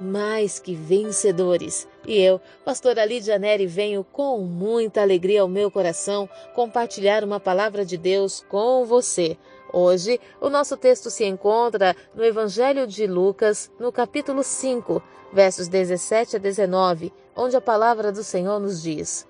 mais que vencedores. E eu, pastora Lídia Neri, venho com muita alegria ao meu coração compartilhar uma palavra de Deus com você. Hoje, o nosso texto se encontra no Evangelho de Lucas, no capítulo 5, versos 17 a 19, onde a palavra do Senhor nos diz: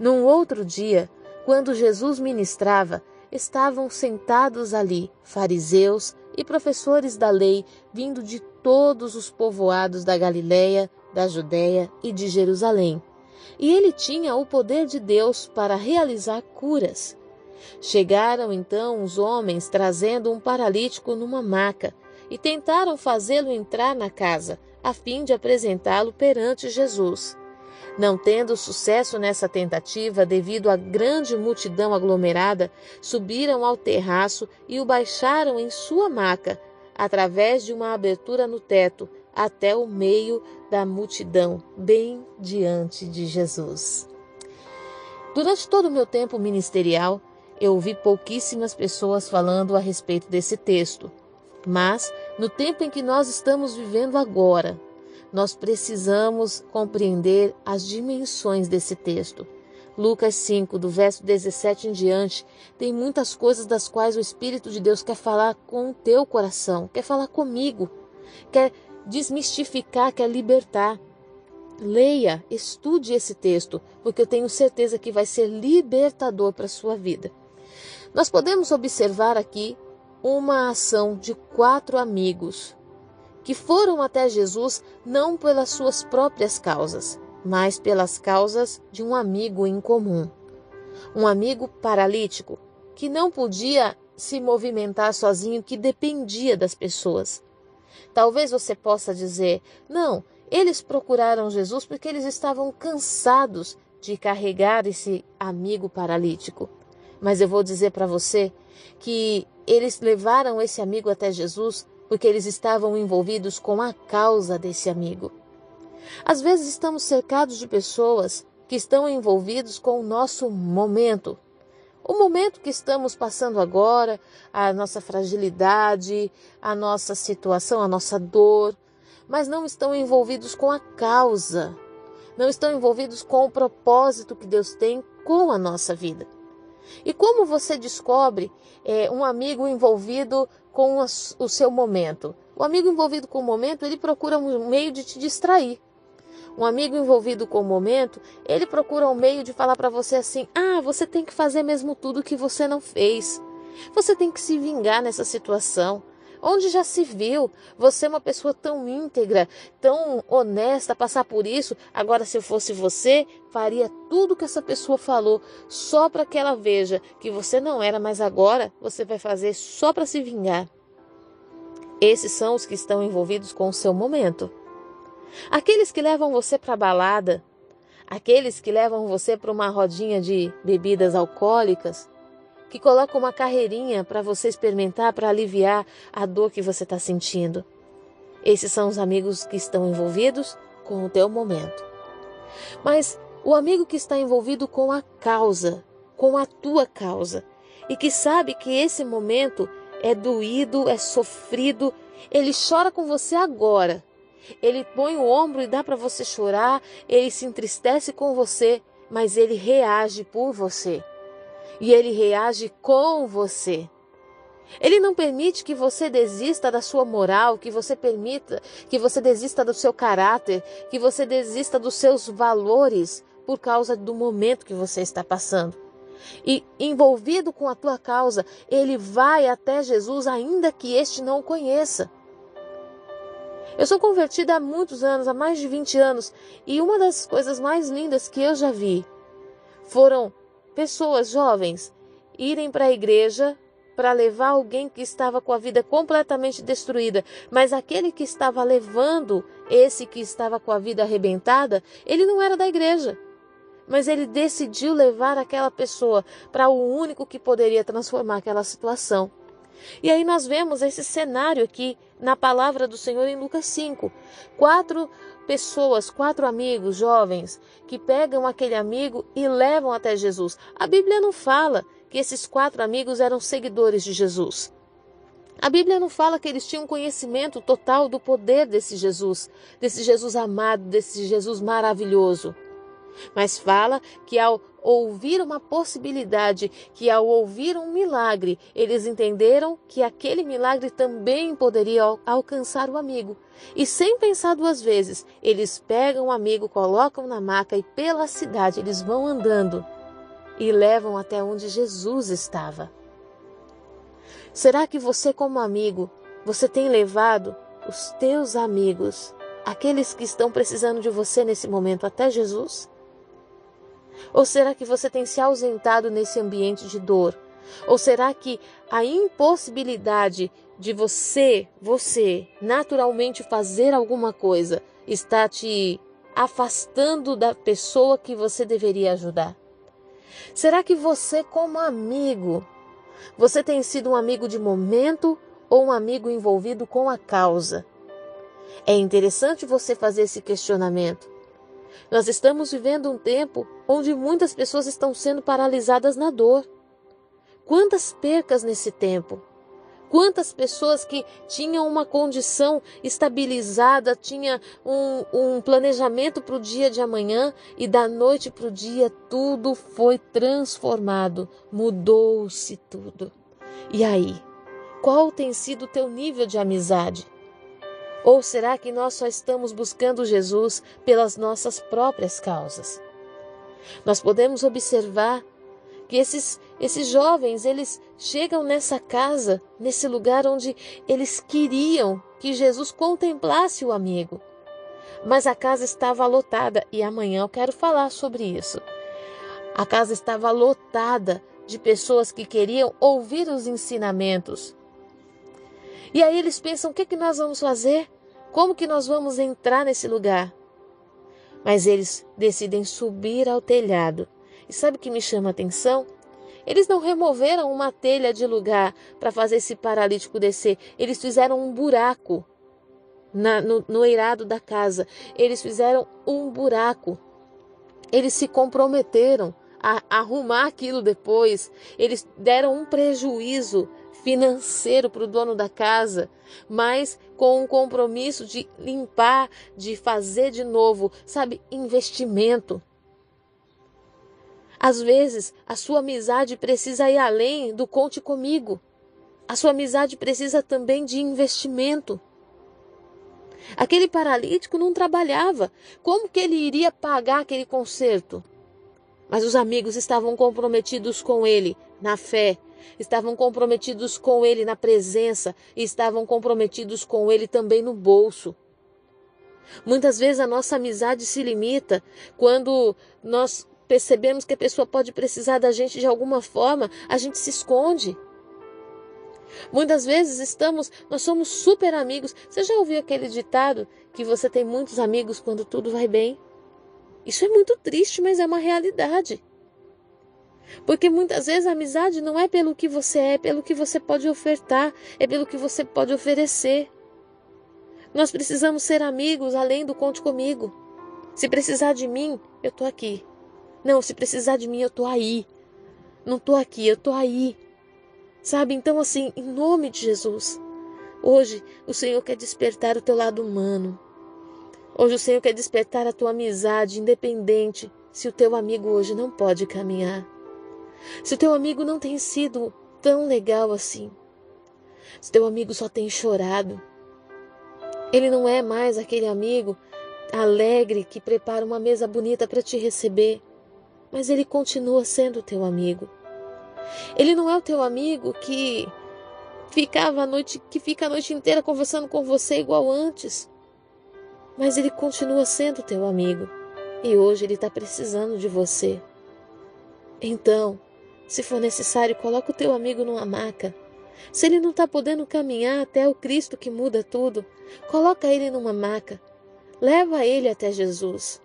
Num outro dia, quando Jesus ministrava, estavam sentados ali fariseus e professores da lei, vindo de todos os povoados da Galiléia, da Judéia e de Jerusalém. E ele tinha o poder de Deus para realizar curas. Chegaram então os homens trazendo um paralítico numa maca e tentaram fazê-lo entrar na casa, a fim de apresentá-lo perante Jesus. Não tendo sucesso nessa tentativa, devido à grande multidão aglomerada, subiram ao terraço e o baixaram em sua maca, através de uma abertura no teto, até o meio da multidão, bem diante de Jesus. Durante todo o meu tempo ministerial, eu ouvi pouquíssimas pessoas falando a respeito desse texto. Mas, no tempo em que nós estamos vivendo agora, nós precisamos compreender as dimensões desse texto. Lucas 5, do verso 17 em diante, tem muitas coisas das quais o Espírito de Deus quer falar com o teu coração, quer falar comigo, quer desmistificar, quer libertar. Leia, estude esse texto, porque eu tenho certeza que vai ser libertador para a sua vida. Nós podemos observar aqui uma ação de quatro amigos que foram até Jesus não pelas suas próprias causas, mas pelas causas de um amigo em comum. Um amigo paralítico que não podia se movimentar sozinho, que dependia das pessoas. Talvez você possa dizer: não, eles procuraram Jesus porque eles estavam cansados de carregar esse amigo paralítico. Mas eu vou dizer para você que eles levaram esse amigo até Jesus porque eles estavam envolvidos com a causa desse amigo. Às vezes estamos cercados de pessoas que estão envolvidos com o nosso momento. O momento que estamos passando agora, a nossa fragilidade, a nossa situação, a nossa dor, mas não estão envolvidos com a causa, não estão envolvidos com o propósito que Deus tem com a nossa vida. E como você descobre é, um amigo envolvido com o seu momento? O amigo envolvido com o momento, ele procura um meio de te distrair. Um amigo envolvido com o momento, ele procura um meio de falar para você assim: ah, você tem que fazer mesmo tudo que você não fez. Você tem que se vingar nessa situação. Onde já se viu você é uma pessoa tão íntegra, tão honesta, passar por isso? Agora, se eu fosse você, faria tudo que essa pessoa falou só para que ela veja que você não era, mas agora você vai fazer só para se vingar. Esses são os que estão envolvidos com o seu momento. Aqueles que levam você para balada, aqueles que levam você para uma rodinha de bebidas alcoólicas, que coloca uma carreirinha para você experimentar para aliviar a dor que você está sentindo. Esses são os amigos que estão envolvidos com o teu momento. Mas o amigo que está envolvido com a causa, com a tua causa, e que sabe que esse momento é doído, é sofrido, ele chora com você agora. Ele põe o ombro e dá para você chorar, ele se entristece com você, mas ele reage por você e ele reage com você. Ele não permite que você desista da sua moral, que você permita que você desista do seu caráter, que você desista dos seus valores por causa do momento que você está passando. E envolvido com a tua causa, ele vai até Jesus ainda que este não o conheça. Eu sou convertida há muitos anos, há mais de 20 anos, e uma das coisas mais lindas que eu já vi foram pessoas jovens irem para a igreja para levar alguém que estava com a vida completamente destruída, mas aquele que estava levando esse que estava com a vida arrebentada, ele não era da igreja. Mas ele decidiu levar aquela pessoa para o único que poderia transformar aquela situação. E aí nós vemos esse cenário aqui na palavra do Senhor em Lucas 5. Quatro pessoas, quatro amigos jovens que pegam aquele amigo e levam até Jesus. A Bíblia não fala que esses quatro amigos eram seguidores de Jesus. A Bíblia não fala que eles tinham conhecimento total do poder desse Jesus, desse Jesus amado, desse Jesus maravilhoso. Mas fala que ao ouvir uma possibilidade, que ao ouvir um milagre, eles entenderam que aquele milagre também poderia alcançar o amigo. E sem pensar duas vezes, eles pegam o amigo, colocam na maca e pela cidade eles vão andando e levam até onde Jesus estava. Será que você, como amigo, você tem levado os teus amigos, aqueles que estão precisando de você nesse momento, até Jesus? Ou será que você tem se ausentado nesse ambiente de dor? Ou será que a impossibilidade de você, você, naturalmente fazer alguma coisa está te afastando da pessoa que você deveria ajudar? Será que você, como amigo, você tem sido um amigo de momento ou um amigo envolvido com a causa? É interessante você fazer esse questionamento. Nós estamos vivendo um tempo onde muitas pessoas estão sendo paralisadas na dor. Quantas percas nesse tempo? Quantas pessoas que tinham uma condição estabilizada, tinha um, um planejamento para o dia de amanhã e da noite para o dia tudo foi transformado, mudou-se tudo. E aí, qual tem sido o teu nível de amizade? Ou será que nós só estamos buscando Jesus pelas nossas próprias causas? Nós podemos observar que esses, esses jovens, eles chegam nessa casa, nesse lugar onde eles queriam que Jesus contemplasse o amigo. Mas a casa estava lotada e amanhã eu quero falar sobre isso. A casa estava lotada de pessoas que queriam ouvir os ensinamentos. E aí eles pensam: o que, que nós vamos fazer? Como que nós vamos entrar nesse lugar? Mas eles decidem subir ao telhado e sabe o que me chama a atenção? Eles não removeram uma telha de lugar para fazer esse paralítico descer. Eles fizeram um buraco na, no, no eirado da casa. Eles fizeram um buraco. Eles se comprometeram a arrumar aquilo depois. Eles deram um prejuízo financeiro para o dono da casa, mas com um compromisso de limpar, de fazer de novo, sabe, investimento. Às vezes, a sua amizade precisa ir além do conte comigo. A sua amizade precisa também de investimento. Aquele paralítico não trabalhava. Como que ele iria pagar aquele conserto? Mas os amigos estavam comprometidos com ele na fé, estavam comprometidos com ele na presença e estavam comprometidos com ele também no bolso. Muitas vezes a nossa amizade se limita quando nós percebemos que a pessoa pode precisar da gente de alguma forma, a gente se esconde. Muitas vezes estamos, nós somos super amigos. Você já ouviu aquele ditado que você tem muitos amigos quando tudo vai bem? Isso é muito triste, mas é uma realidade. Porque muitas vezes a amizade não é pelo que você é, é pelo que você pode ofertar, é pelo que você pode oferecer. Nós precisamos ser amigos além do conte comigo. Se precisar de mim, eu estou aqui. Não, se precisar de mim, eu tô aí. Não tô aqui, eu tô aí. Sabe? Então, assim, em nome de Jesus, hoje o Senhor quer despertar o teu lado humano. Hoje o Senhor quer despertar a tua amizade, independente se o teu amigo hoje não pode caminhar. Se o teu amigo não tem sido tão legal assim. Se teu amigo só tem chorado. Ele não é mais aquele amigo alegre que prepara uma mesa bonita para te receber mas ele continua sendo teu amigo. Ele não é o teu amigo que ficava a noite, que fica a noite inteira conversando com você igual antes. Mas ele continua sendo teu amigo. E hoje ele está precisando de você. Então, se for necessário, coloca o teu amigo numa maca. Se ele não está podendo caminhar até o Cristo que muda tudo, coloca ele numa maca. Leva ele até Jesus.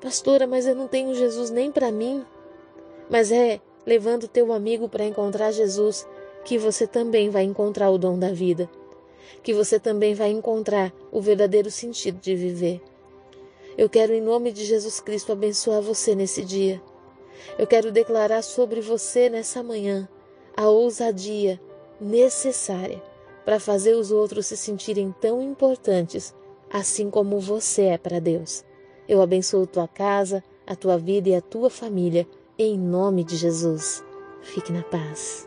Pastora, mas eu não tenho Jesus nem para mim. Mas é levando teu amigo para encontrar Jesus que você também vai encontrar o dom da vida, que você também vai encontrar o verdadeiro sentido de viver. Eu quero, em nome de Jesus Cristo, abençoar você nesse dia. Eu quero declarar sobre você nessa manhã a ousadia necessária para fazer os outros se sentirem tão importantes, assim como você é para Deus. Eu abençoo tua casa, a tua vida e a tua família, em nome de Jesus. Fique na paz.